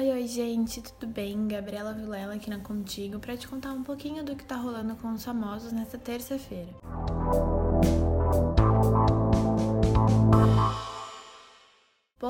Oi, oi, gente, tudo bem? Gabriela Vilela aqui na Contigo para te contar um pouquinho do que tá rolando com os famosos nesta terça-feira.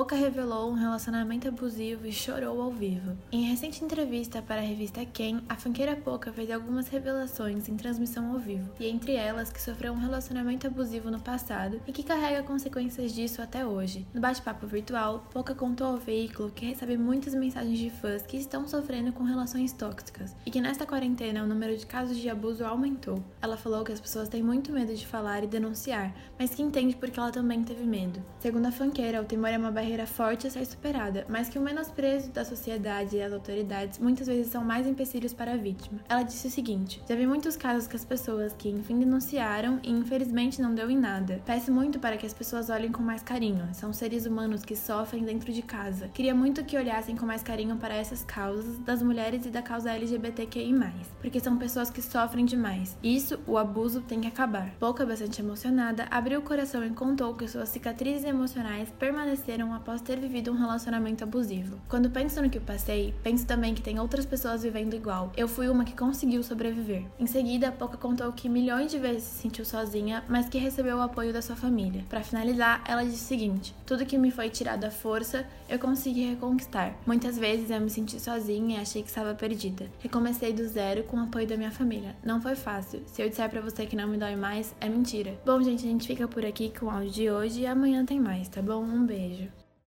Poca revelou um relacionamento abusivo e chorou ao vivo. Em recente entrevista para a revista Quem, a funkeira Poca fez algumas revelações em transmissão ao vivo, e entre elas que sofreu um relacionamento abusivo no passado e que carrega consequências disso até hoje. No bate-papo virtual, Poca contou ao veículo que recebe muitas mensagens de fãs que estão sofrendo com relações tóxicas e que nesta quarentena o número de casos de abuso aumentou. Ela falou que as pessoas têm muito medo de falar e denunciar, mas que entende porque ela também teve medo. Segundo a funkeira, o temor é uma barreira forte a ser superada, mas que o menosprezo da sociedade e das autoridades muitas vezes são mais empecilhos para a vítima. Ela disse o seguinte: Já vi muitos casos que as pessoas que enfim denunciaram e infelizmente não deu em nada. Peço muito para que as pessoas olhem com mais carinho. São seres humanos que sofrem dentro de casa. Queria muito que olhassem com mais carinho para essas causas das mulheres e da causa LGBTQI+, porque são pessoas que sofrem demais. Isso, o abuso, tem que acabar. Pouca, bastante emocionada, abriu o coração e contou que suas cicatrizes emocionais permaneceram após ter vivido um relacionamento abusivo. Quando penso no que passei, penso também que tem outras pessoas vivendo igual. Eu fui uma que conseguiu sobreviver. Em seguida, Poca contou que milhões de vezes se sentiu sozinha, mas que recebeu o apoio da sua família. Para finalizar, ela disse o seguinte: Tudo que me foi tirado à força, eu consegui reconquistar. Muitas vezes eu me senti sozinha e achei que estava perdida. Recomecei do zero com o apoio da minha família. Não foi fácil. Se eu disser para você que não me dói mais, é mentira. Bom, gente, a gente fica por aqui com o áudio de hoje e amanhã tem mais, tá bom? Um beijo.